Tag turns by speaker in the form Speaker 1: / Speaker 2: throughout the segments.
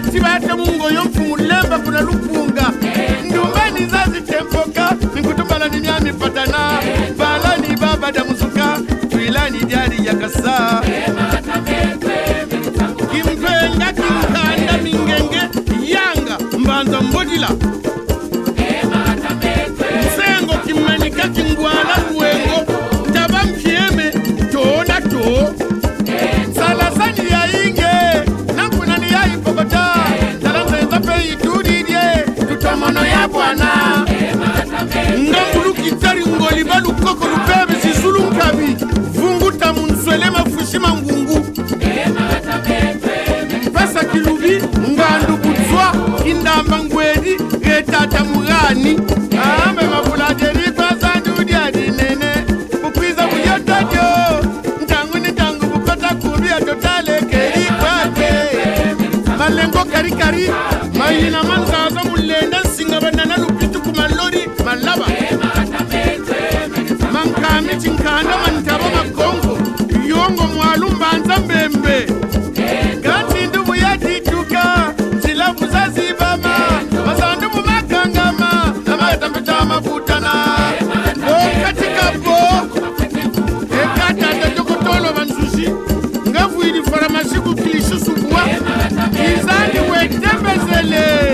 Speaker 1: tibate mungoyo mfumulemba kuna lupunga ndumbani zazitemboka nikutumbala ni myamifatana balani baba damuzuka twilani jali yakasa kimtwenga kimkanda mingenge yanga mbanza mbodila. sokolu mpe bizizulu nkabi. Vunguta munzwele mafushi mangungu. Pesa kilubi ngandu budzwa kindamba ngwedi retata murani ambe mafuladeri pasandiudiadinene bukwiza buyotatyo ntangu ni ntangu bukota kubi yatotalekelikwe malengo karikari mahina manzazo mulenda nsinga banana lupitu kumalori malaba. Mankami chinkanda mantabo makongo yongo mwalu mbanza mbembe gati ndubu yatituka nzilavu zazibama masandu mumakangama namayatambeta mafutana okatikabo ekatata tokotolo banzuzi ngavuili faramasiku kilisusubuwa izani wetembezele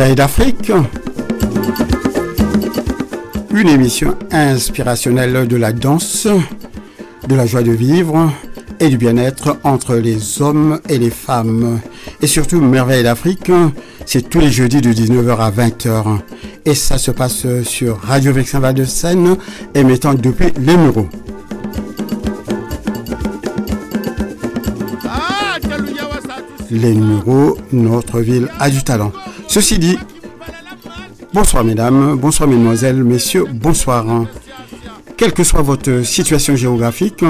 Speaker 1: shikama.
Speaker 2: Merveille d'Afrique. Une émission inspirationnelle de la danse, de la joie de vivre et du bien-être entre les hommes et les femmes. Et surtout, Merveille d'Afrique, c'est tous les jeudis de 19h à 20h. Et ça se passe sur Radio Vexin Val de Seine, émettant depuis les Mureaux.
Speaker 1: Ah.
Speaker 2: Les Mureaux, notre ville a du talent. Ceci dit, Bonsoir mesdames, bonsoir mesdemoiselles, messieurs, bonsoir. Quelle que soit votre situation géographique,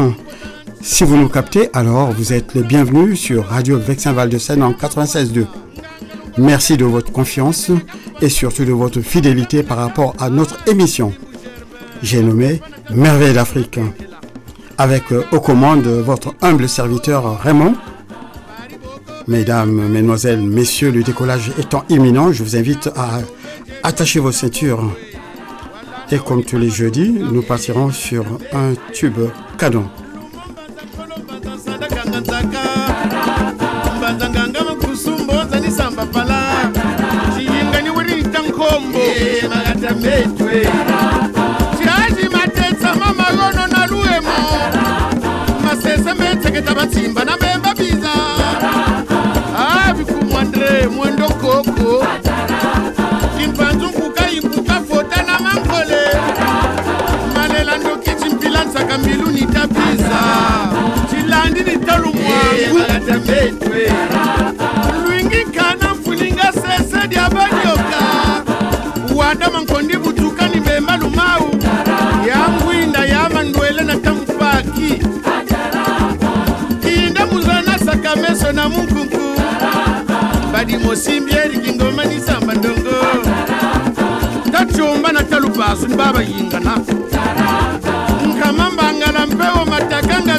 Speaker 2: si vous nous captez, alors vous êtes les bienvenus sur Radio Vexin Val de Seine en 96.2. Merci de votre confiance et surtout de votre fidélité par rapport à notre émission. J'ai nommé Merveille d'Afrique. Avec euh, aux commandes votre humble serviteur Raymond. Mesdames, Mesdemoiselles, Messieurs, le décollage étant imminent, je vous invite à attacher vos ceintures. Et comme tous les jeudis, nous partirons sur un tube canon.
Speaker 1: madini talumwangu lwingi nkana mfuninga sesedi abanyoka wadama nkondi butukani bemba lumau. Yangwinda yamandwele na tamufaki kinda muzana sakameso na munkunku badimosimbi erikingoma nisamba ndongo. Tacumba na talubasu ni babayingana nkamambangala mpewo matakanga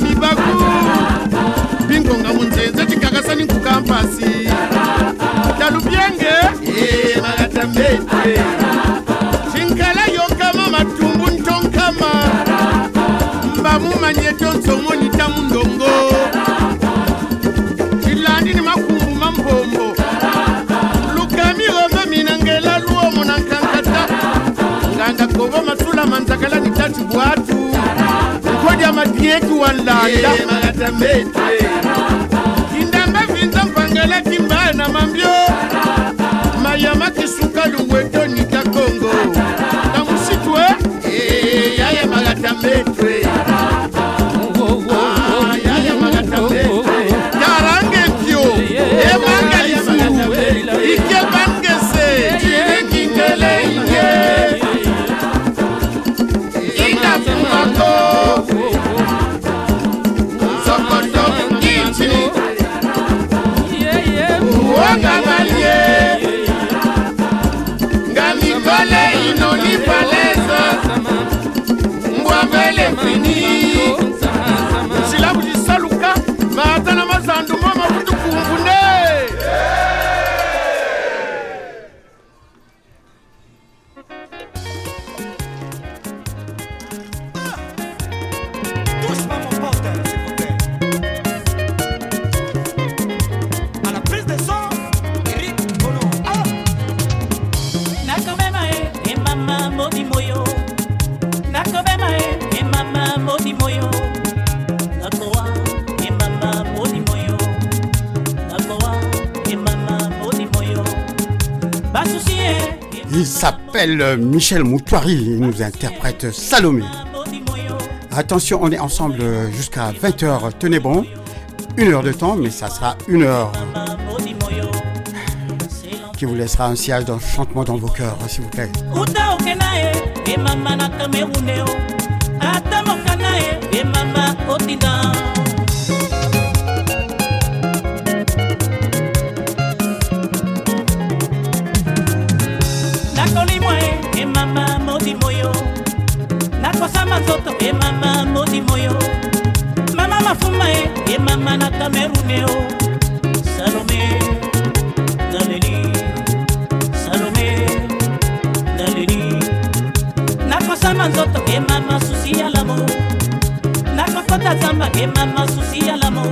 Speaker 1: cinkala yonkama matumbu ntonkama mbamumanye tonsomoni tamundongo cilandi ni makumbu mampombo lukami goma minangela luomo na nkankata. Nganga kobo masula manzakala ni tati bwatu nkodya madietu walanda
Speaker 3: big
Speaker 1: thing. Michel euh, Moutouari. Il nous interprète Salomé. Attention, on est ensemble euh, jusqu'à 20h. Tenez bon. Une heure de temps, mais ça sera une heure qui vous laissera un sillage d'enchantement dans vos cœurs, s'il vous plaît.
Speaker 3: nzoto e mama modimo yo mama mafuma e e mama na kamerune o. Salome naleli salome naleli nakosama nzoto e mama susi ya lamo nakokota zamba e mama susi ya lamo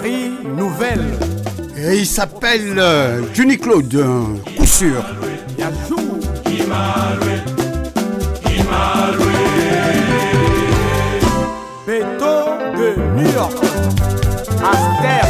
Speaker 4: série nouvelle.
Speaker 2: Et il s'appelle euh, Johnny Claude, euh, coup sûr.
Speaker 4: Beto de New York. Aster.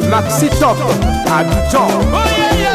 Speaker 4: de Maxi Top, oh, Abidjan.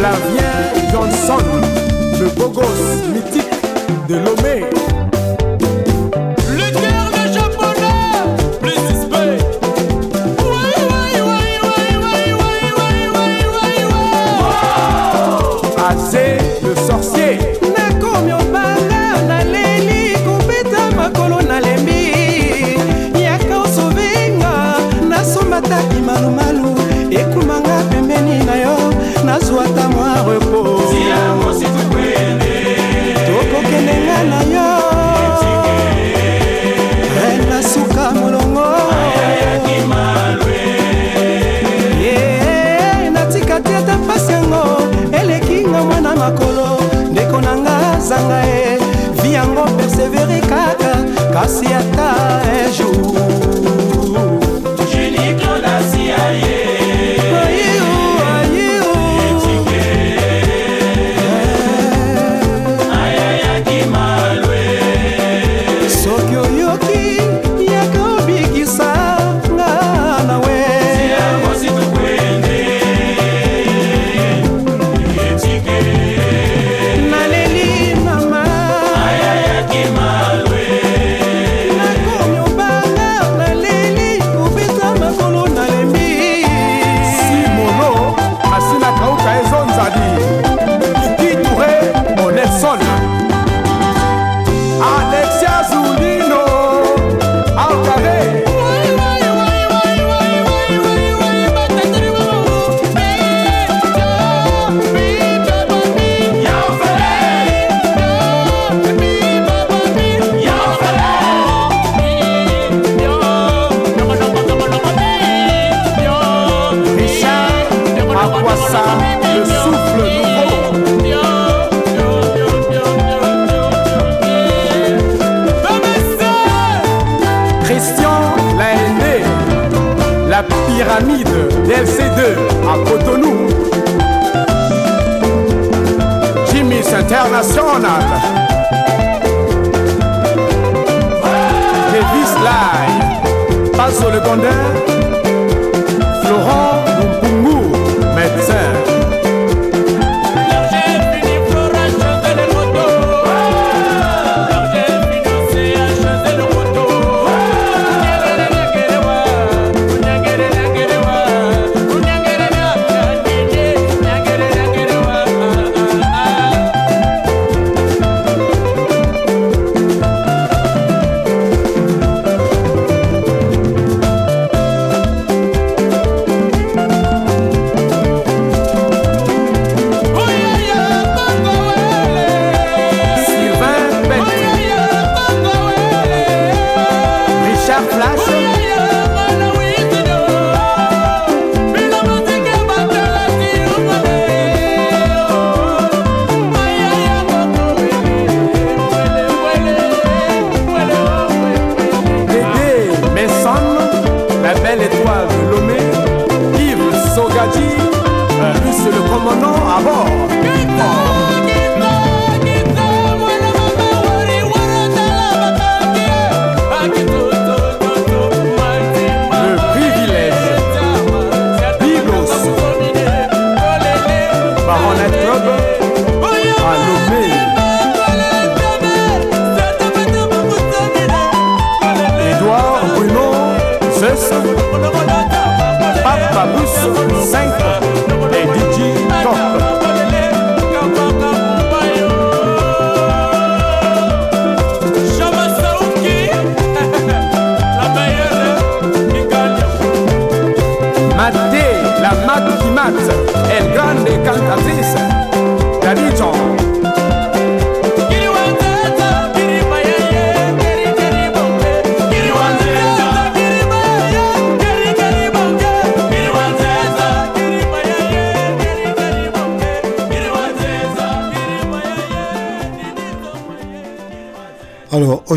Speaker 4: La Flavien Johnson, le beau mythique de Lomé.
Speaker 5: basi ata un jour.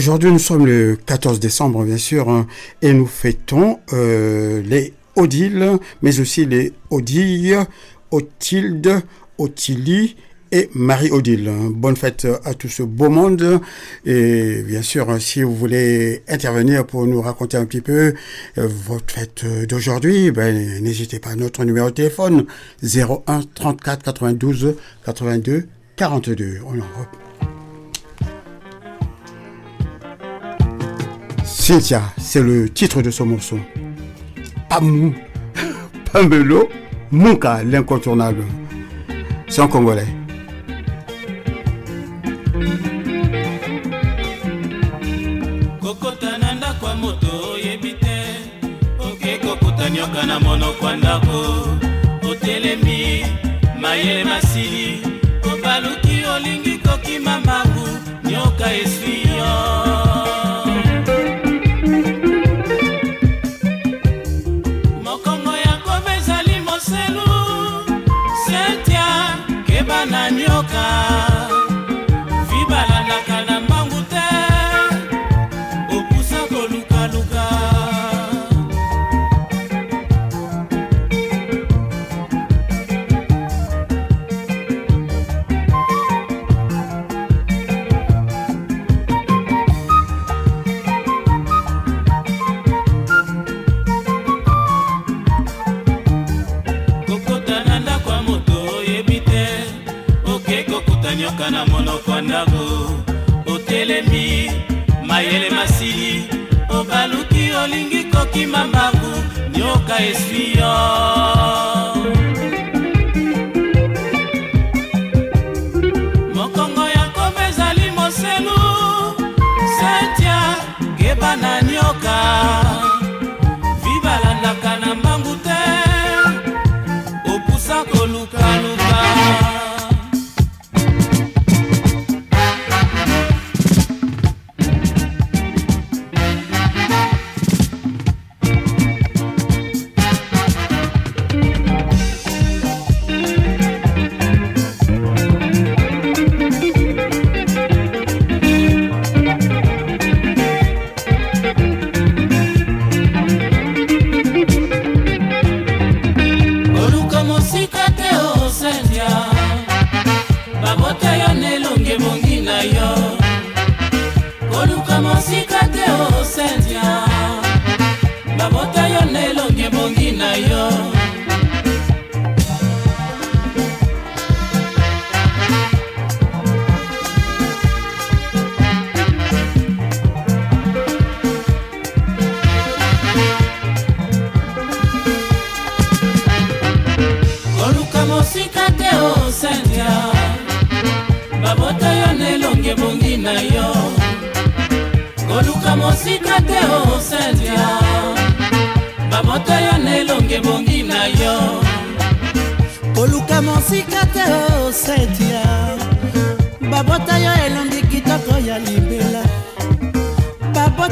Speaker 2: Aujourd'hui, nous sommes le 14 décembre, bien sûr, hein, et nous fêtons euh, les Odile, mais aussi les Odile, Othilde, Ottilie et Marie-Odile. Bonne fête à tout ce beau monde. Et bien sûr, si vous voulez intervenir pour nous raconter un petit peu euh, votre fête d'aujourd'hui, ben, n'hésitez pas. Notre numéro de téléphone 01 34 92 82 42. On en Cynthia, c'est le titre de ce morceau. Pamou, Pamelo, Mouka, l'incontournable. C'est en congolais.
Speaker 6: nyoka na monoko ya ndako otelemi mayele masili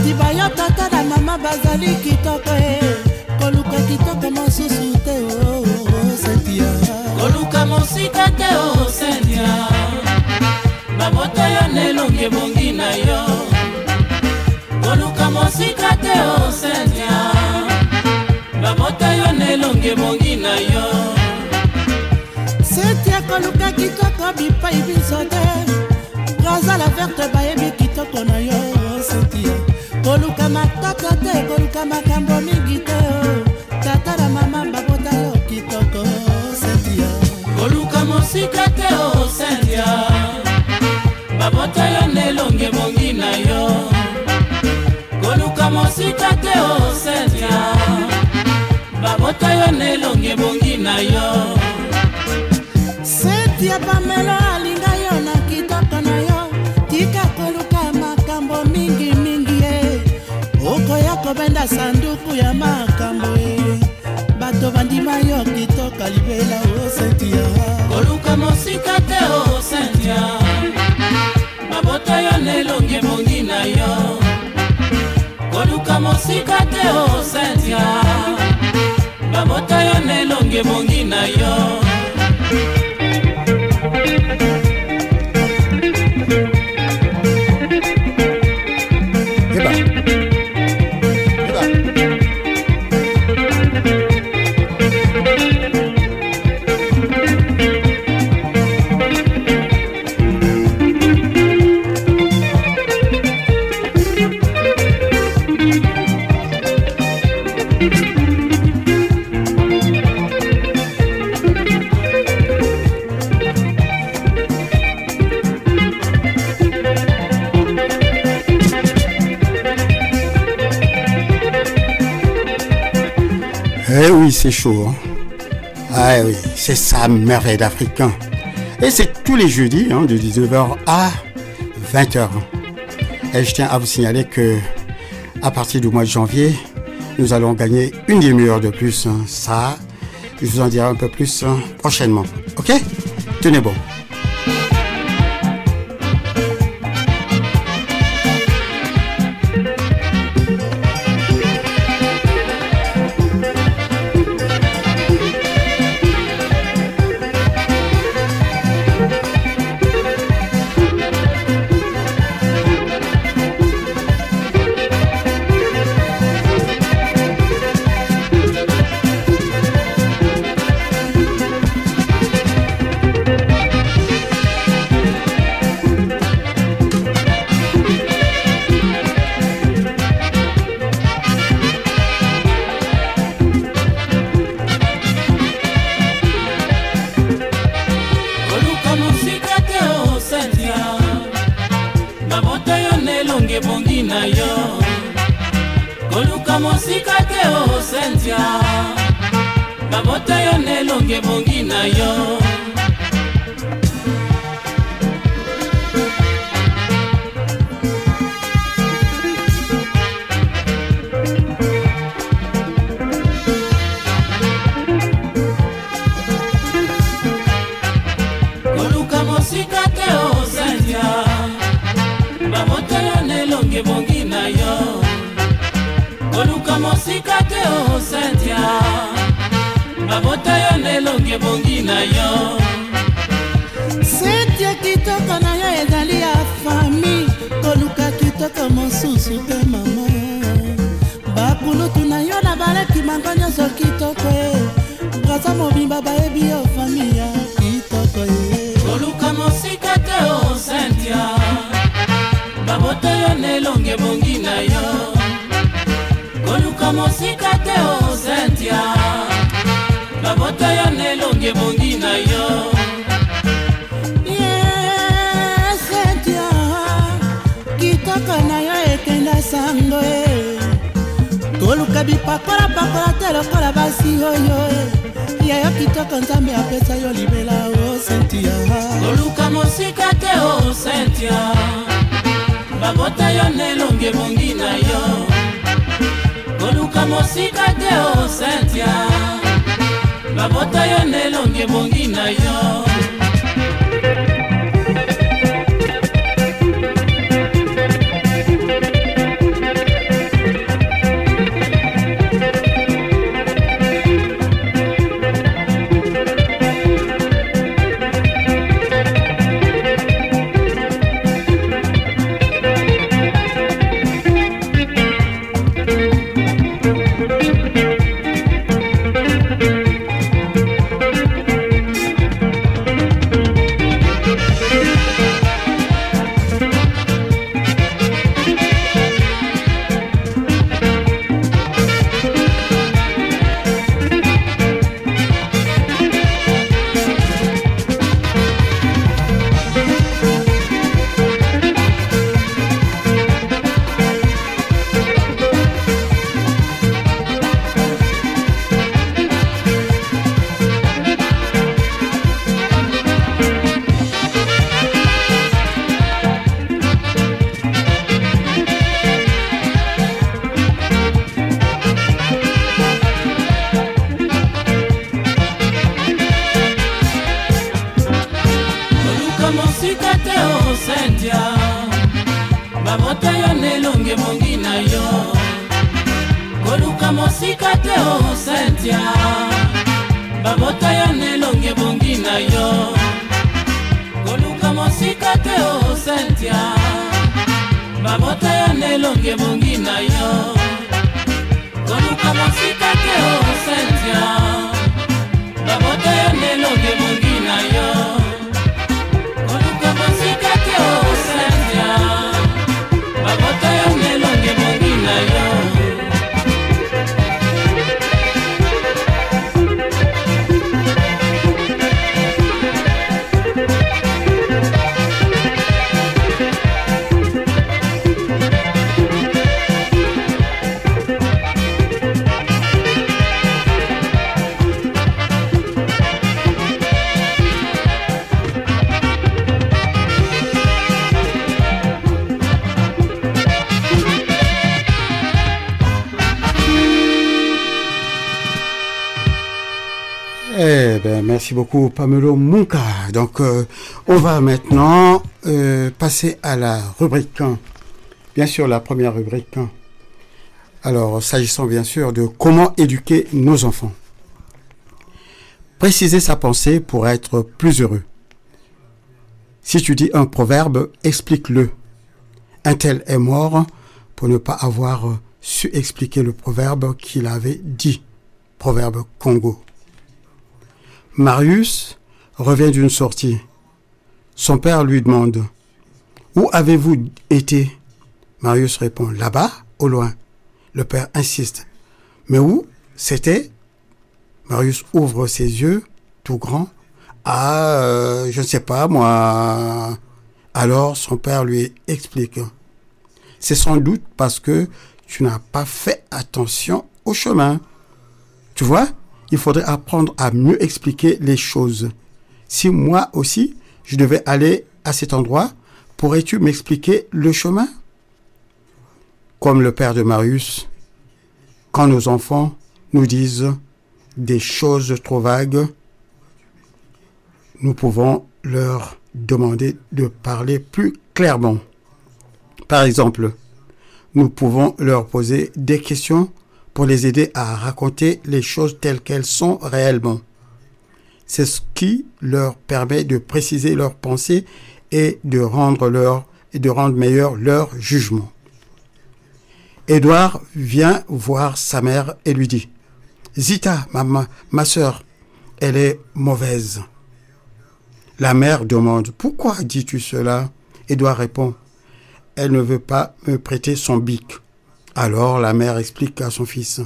Speaker 7: baboti bayo tata na mama bazali kitoko e. Koluka kitoko mosusu te osetia
Speaker 6: koluka mosika te osendia babota yo nelonge bongi na yo. Koluka mosika te osendia babota yo nelonge bongi na yo.
Speaker 7: Setia koluka kitoko bipai biso te. Grazala verte bayebi kitoko na yo na matata te ekoluka makambo mingi te o. Tata na mama bakota yo kitoko sentia
Speaker 6: koluka mosika te o sentia babota yo nde elonge mongi na yo. Koluka mosika te o sentia babota yo
Speaker 7: nde elonge mongi na yo. Sentia pamela ali. kobenda sanduku ya makambo e. bato bandima yo kitoka libela o sentia
Speaker 6: koluka mosika te o sentia mabota yo na elongi ebongi na yo. Koluka mosika te o sentia mabota yo na
Speaker 7: elongi ebongi na yo. c'est chaud. Hein. Ah oui, c'est ça, merveille d'Africain. Et c'est tous les jeudis, hein, de 19h à 20h. Hein. Et je tiens à vous signaler que à partir du mois de janvier, nous allons gagner une demi-heure de plus. Ça, je vous en dirai un peu plus prochainement. Ok? Tenez bon.
Speaker 6: mosika te
Speaker 8: oh, o sentia
Speaker 6: babota yo
Speaker 9: nde elongi ebongi na yo.
Speaker 2: Beaucoup, Pamelo Munka. Donc, euh, on va maintenant euh, passer à la rubrique 1. Bien sûr, la première rubrique 1. Alors, s'agissant bien sûr de comment éduquer nos enfants. Préciser sa pensée pour être plus heureux. Si tu dis un proverbe, explique-le. Un tel est mort pour ne pas avoir su expliquer le proverbe qu'il avait dit. Proverbe Congo. Marius revient d'une sortie. Son père lui demande Où avez-vous été? Marius répond Là-bas, au loin. Le père insiste Mais où C'était? Marius ouvre ses yeux, tout grand. Ah, euh, je ne sais pas, moi. Alors son père lui explique C'est sans doute parce que tu n'as pas fait attention au chemin. Tu vois il faudrait apprendre à mieux expliquer les choses. Si moi aussi, je devais aller à cet endroit, pourrais-tu m'expliquer le chemin? Comme le père de Marius, quand nos enfants nous disent des choses trop vagues, nous pouvons leur demander de parler plus clairement. Par exemple, nous pouvons leur poser des questions pour les aider à raconter les choses telles qu'elles sont réellement. C'est ce qui leur permet de préciser leurs pensées et de rendre leur et de rendre meilleur leur jugement. Édouard vient voir sa mère et lui dit Zita, ma, ma, soeur, elle est mauvaise. La mère demande Pourquoi dis-tu cela? Édouard répond Elle ne veut pas me prêter son bic. Alors la mère explique à son fils,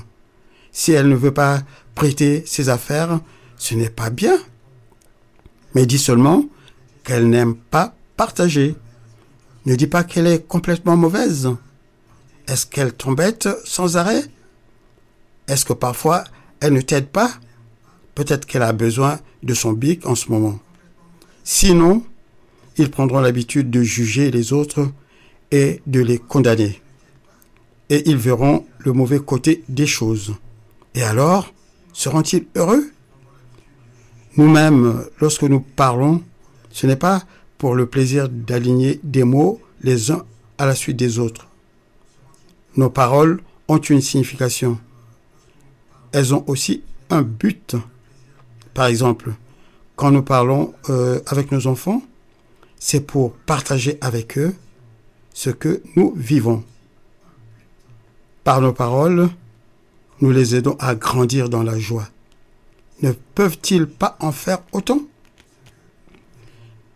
Speaker 2: si elle ne veut pas prêter ses affaires, ce n'est pas bien. Mais dis seulement qu'elle n'aime pas partager. Ne dis pas qu'elle est complètement mauvaise. Est-ce qu'elle t'embête sans arrêt? Est-ce que parfois elle ne t'aide pas? Peut-être qu'elle a besoin de son bic en ce moment. Sinon, ils prendront l'habitude de juger les autres et de les condamner et ils verront le mauvais côté des choses. Et alors, seront-ils heureux? Nous-mêmes, lorsque nous parlons, ce n'est pas pour le plaisir d'aligner des mots les uns à la suite des autres. Nos paroles ont une signification. Elles ont aussi un but. Par exemple, quand nous parlons euh, avec nos enfants, c'est pour partager avec eux ce que nous vivons. Par nos paroles, nous les aidons à grandir dans la joie. Ne peuvent-ils pas en faire autant?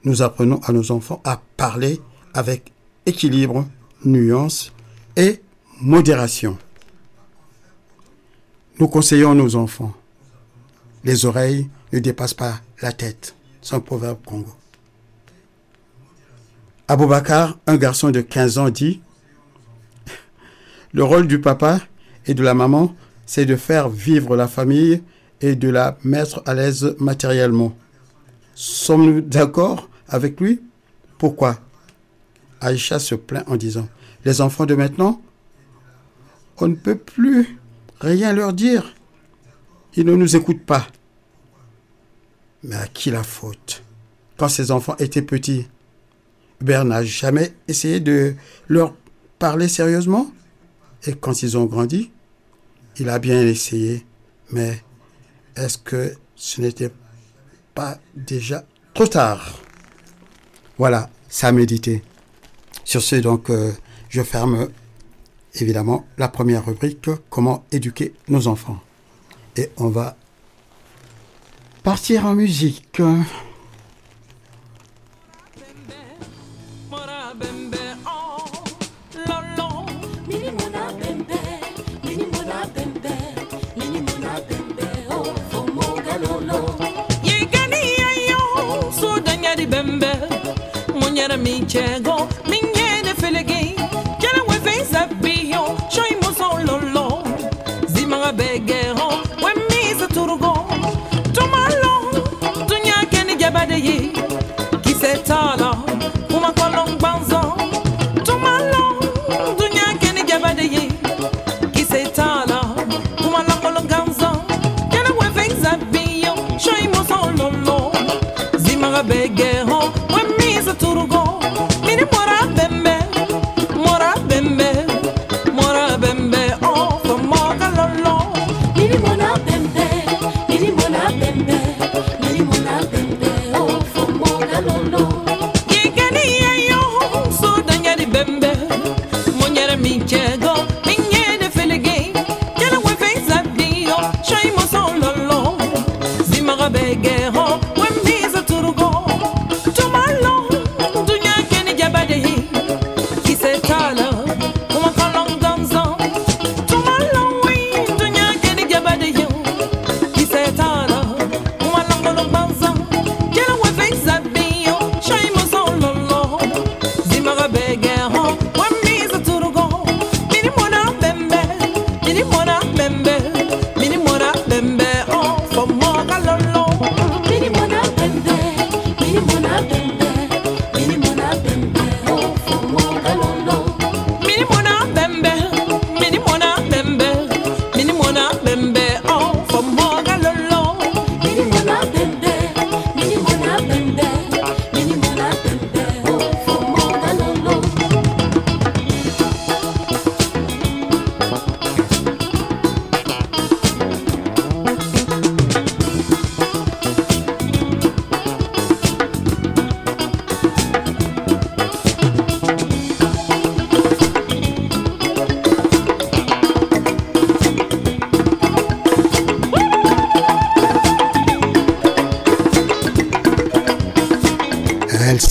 Speaker 2: Nous apprenons à nos enfants à parler avec équilibre, nuance et modération. Nous conseillons nos enfants. Les oreilles ne dépassent pas la tête. C'est un proverbe congo. Aboubakar, un garçon de 15 ans, dit le rôle du papa et de la maman, c'est de faire vivre la famille et de la mettre à l'aise matériellement. Sommes-nous d'accord avec lui? Pourquoi? Aïcha se plaint en disant, les enfants de maintenant, on ne peut plus rien leur dire. Ils ne nous écoutent pas. Mais à qui la faute? Quand ces enfants étaient petits, Hubert n'a jamais essayé de leur parler sérieusement? Et quand ils ont grandi, il a bien essayé, mais est-ce que ce n'était pas déjà trop tard? Voilà, ça a médité. Sur ce, donc, euh, je ferme évidemment la première rubrique, comment éduquer nos enfants. Et on va partir en musique.
Speaker 9: mbego munyara michego minyene felegi jana we visa biyo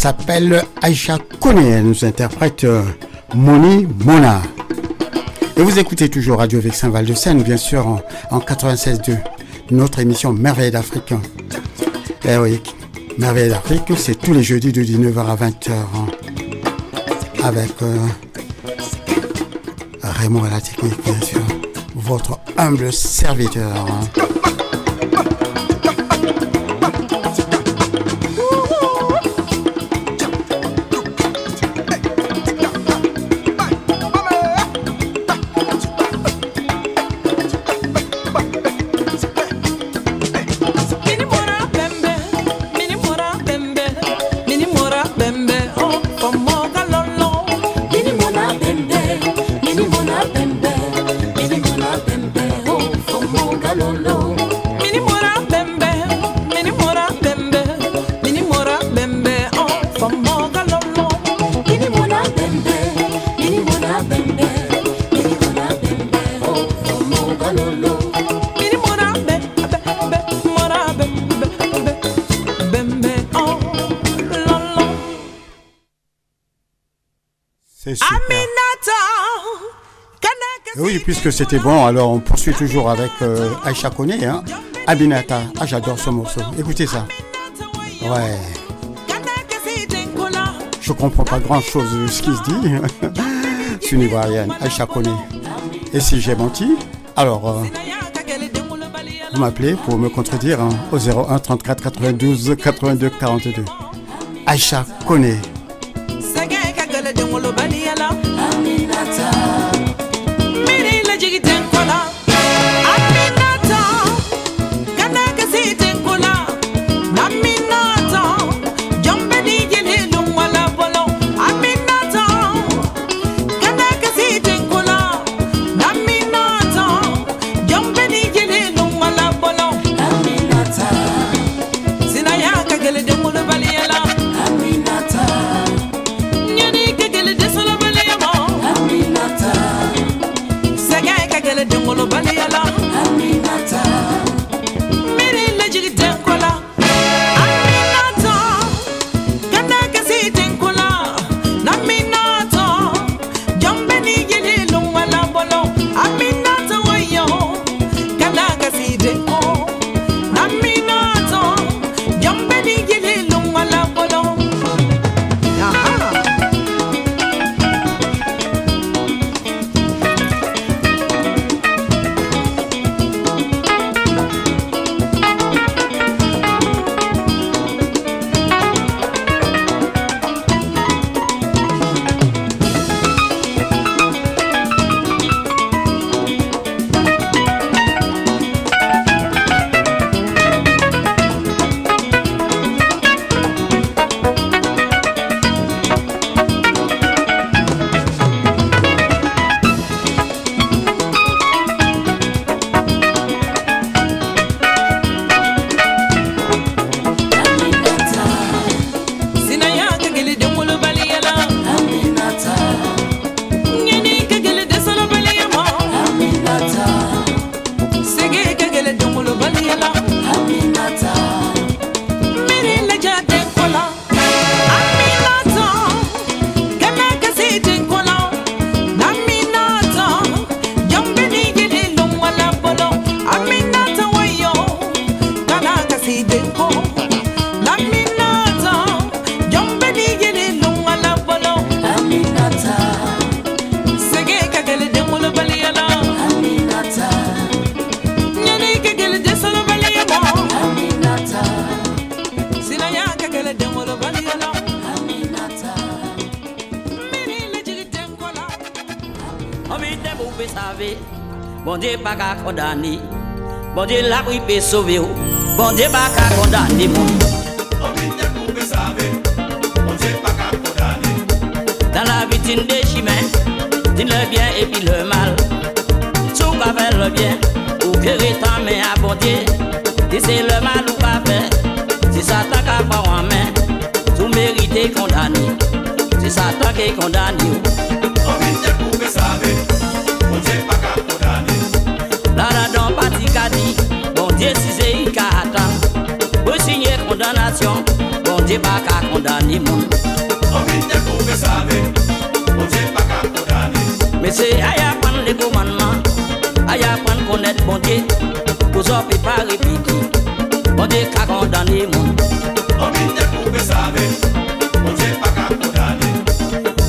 Speaker 2: s'appelle Aisha Kone. Elle nous interprète euh, Moni Mona. Et vous écoutez toujours Radio Vexin Val de Seine, bien sûr, en, en 96.2. Notre émission Merveille d'Afrique. Eh oui, Merveille d'Afrique, c'est tous les jeudis de 19h à 20h. Hein, avec euh, Raymond à la technique, bien sûr. Votre humble serviteur. Hein. puisque c'était bon, alors on poursuit toujours avec euh, Aïcha Kone. Hein. Abinata. Ah, j'adore ce morceau. Écoutez ça. Ouais. Je comprends pas grand chose de ce qui se dit. C'est une Ivoirienne, Aïcha Kone. Et si j'ai menti, alors. Euh, vous m'appelez pour me contredire hein, au 01 34 92 82 42. Aïcha Kone.
Speaker 10: Bon Dieu l'a pris pour sauver vous. Bon Dieu pas qu'à condamner moi. Dans la vie, tu des chemins, dis le bien et puis le mal. Tu vas faire le bien, ou que ta main à bon Dieu. Dis c'est le mal ou pas faire, c'est Satan qui a pas en main. Tu mérites condamner, c'est Satan qui condamne. On vit pour que ça Bon Dieu pas Bon Dieu si c'est y ka attend Pour signer condamnation Bon Dieu pas qu'à condamner Mais c'est à y apprendre les commandements À y apprendre connaître bon Dieu. Pour ça peut pas répéter Bon Dieu qu'à condamner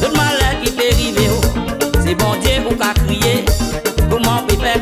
Speaker 10: Tout malheur qui peut arriver oh, C'est bon Dieu ou qu'à crier. Comment peut faire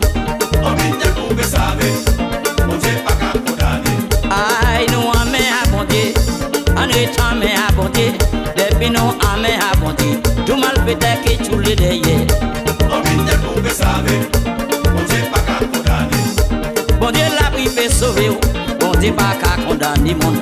Speaker 10: bino ame hakondi Jumal pete ki chule deye. Obinte pou pe save. Bonje pa ka kondane. Bonje la pri pe sove Bonje pa ka
Speaker 11: kondane
Speaker 2: moun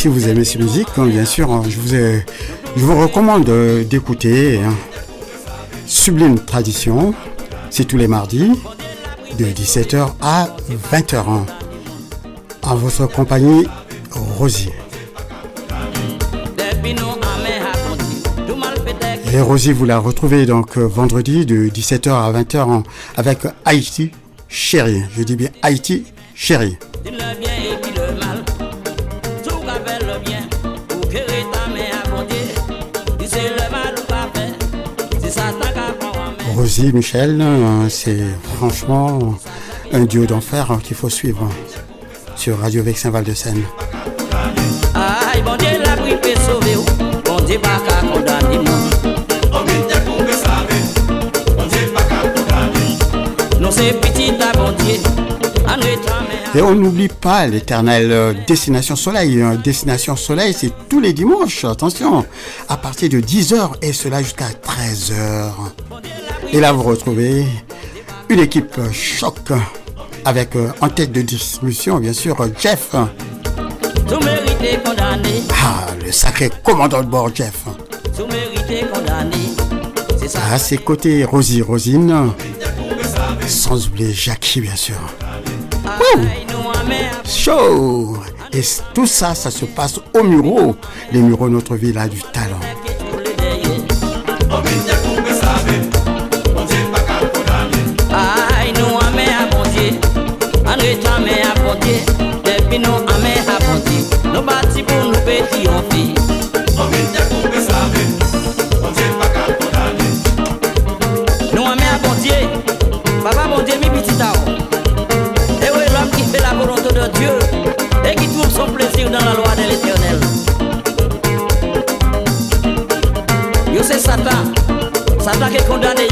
Speaker 2: si vous aimez ces musiques, hein, bien sûr, hein, je vous, ai- je vous recommande euh, d'écouter hein, Sublime Tradition. C'est tous les mardis de 17h à 20h. hein. En votre compagnie, Rosie.
Speaker 10: Depuis nous, amène à conduire. Tout mal fait
Speaker 2: Et Rosie, vous la retrouvez donc euh, vendredi de 17h à 20h hein, avec Haïti Chérie. Je dis bien Haïti Chérie. Michel, euh, c'est franchement un duo d'enfer hein, qu'il faut suivre hein, sur Radio Vexin Val de Seine. Et on n'oublie pas l'éternelle euh, Destination Soleil. hein. Destination Soleil, c'est tous les dimanches, attention, à partir de 10h et cela jusqu'à 13h. Et là, vous retrouvez une équipe choc avec euh, en tête de distribution, bien sûr, Jeff.
Speaker 10: Tout mérité condamné.
Speaker 2: Ah, le sacré commandant de bord, Jeff.
Speaker 10: Tout mérité condamné. C'est ça.
Speaker 2: À ses côtés, Rosie Rosine. Sans oublier Jackie, bien sûr. Show Et tout ça, ça se passe au Muro. Les Mureaux, notre ville a du talent.
Speaker 10: Bon Dieu. Nous bâtis pour nous petits en filles. Nous amène à bon Dieu. Papa bon Dieu, mi. Et oui, l'homme qui fait la volonté de Dieu et qui trouve son plaisir dans la loi de l'éternel. Yo c'est Satan. Satan qui est condamné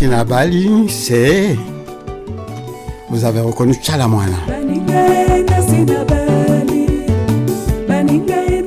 Speaker 2: Nassina Bali, c'est. Vous avez reconnu
Speaker 12: baningaye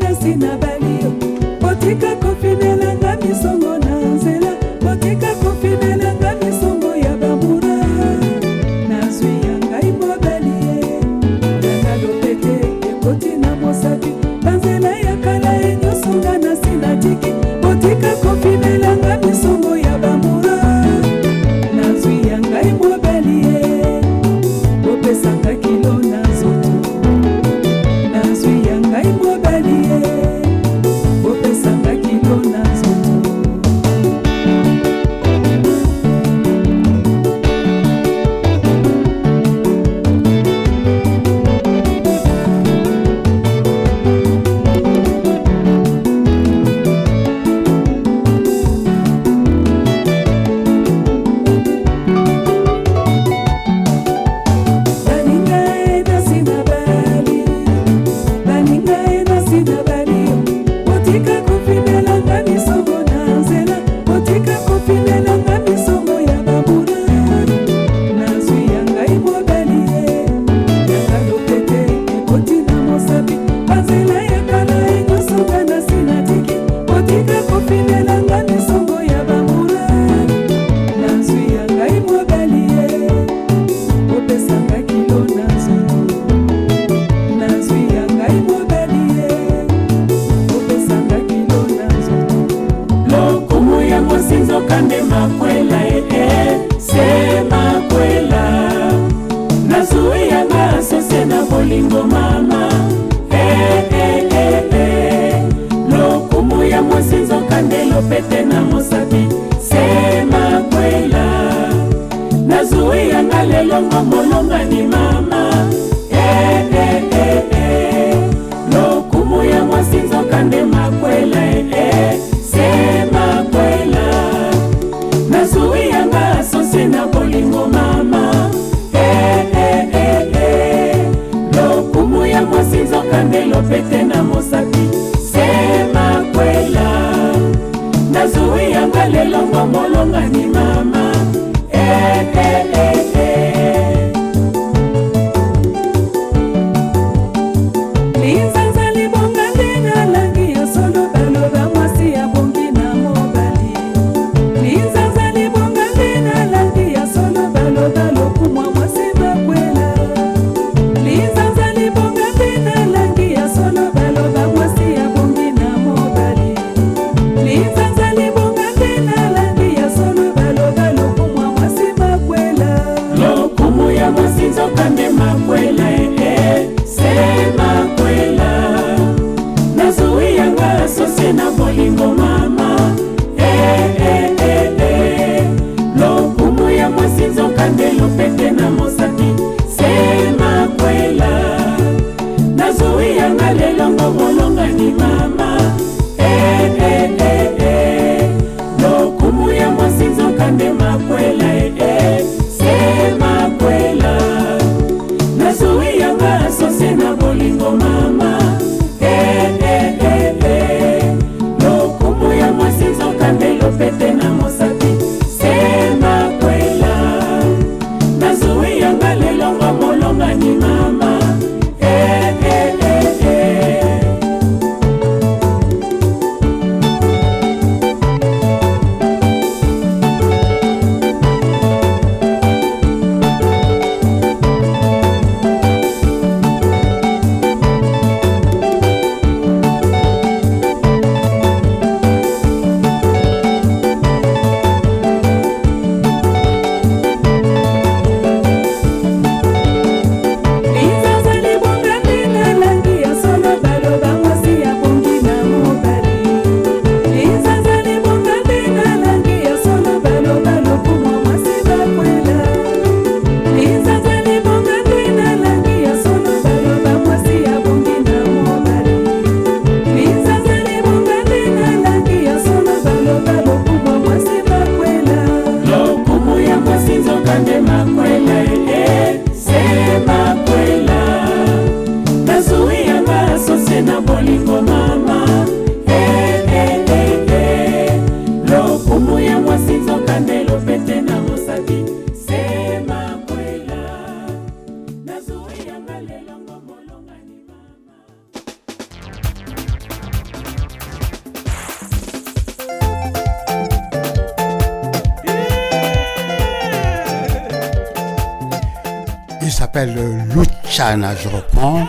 Speaker 6: Luchana, je reprends.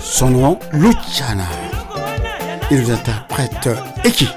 Speaker 6: Son nom, Luchana. Il nous interprète Eki.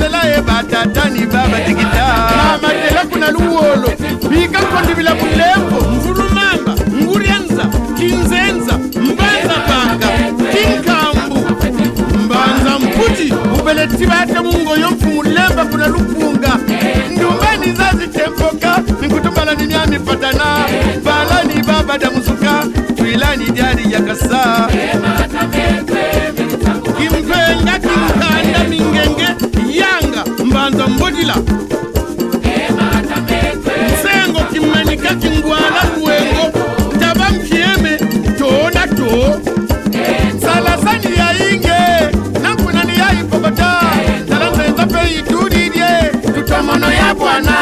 Speaker 1: Enzela ye batatani babatikita mamatela kuna luwolo. Bikakondibila bulembo mvulumamba nguryanza kinzenza mbanza panga kinkambu. Mbanza mputi ubeleti bate mungoyo mfumulemba kuna lupunga ndumbani zazitemboka nikutumbala ni myami patana. Balani babada musuka twilani dyali yakasa kila sengo kimanika kingwala kuwengo taba mkieme tona to salasani yainge nankunani yaipokota talanzenza peitudidye tutomono ya bwana.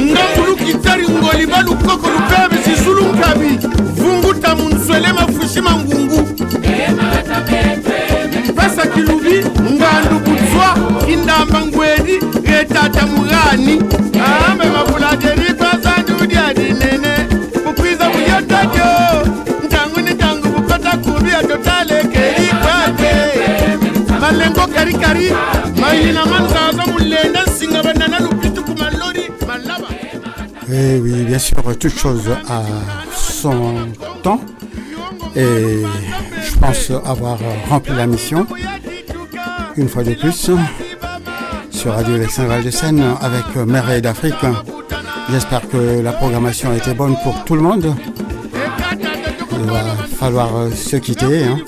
Speaker 1: Ngangulukitari ngoliba lukoko lupebe zizulu nkabi vunguta munswele mafushima ngungu pesa kilubi ngandu butswa inda
Speaker 2: Et oui, bien sûr, toute chose a son temps. Et je pense avoir rempli la mission. Une fois de plus sur Radio Alexandre de Seine avec Merveille d'Afrique. J'espère que la programmation a été bonne pour tout le monde. Il va falloir se quitter hein,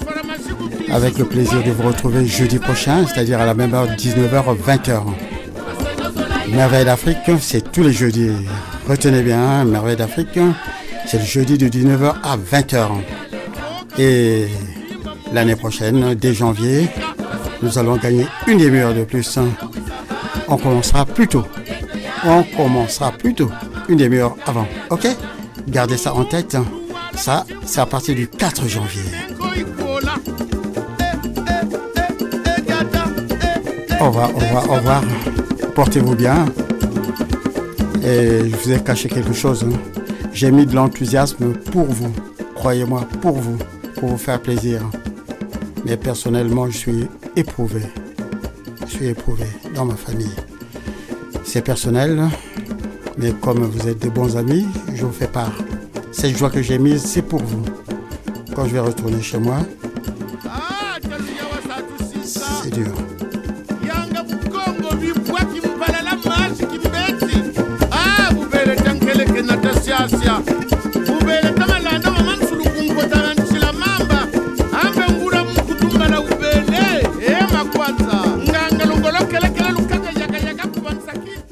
Speaker 2: avec le plaisir de vous retrouver jeudi prochain, c'est-à-dire à la même heure 19h 20h. Merveille d'Afrique, c'est tous les jeudis. Retenez bien, Merveille d'Afrique, c'est le jeudi de 19h à 20h. Et l'année prochaine, dès janvier, nous allons gagner une demi-heure de plus. On commencera plus tôt. On commencera plus tôt, une demi-heure avant. Ok? Gardez ça en tête. hein. Ça, c'est à partir du 4 janvier. Au revoir, au revoir, au revoir. Portez-vous bien. Et je vous ai caché quelque chose. hein. J'ai mis de l'enthousiasme pour vous. Croyez-moi, pour vous. Pour vous faire plaisir. Mais personnellement, je suis éprouvé. Je suis éprouvé ma famille. C'est personnel. Mais comme vous êtes de bons amis, je vous fais part. Cette joie que j'ai mise, c'est pour vous. Quand je vais retourner chez moi,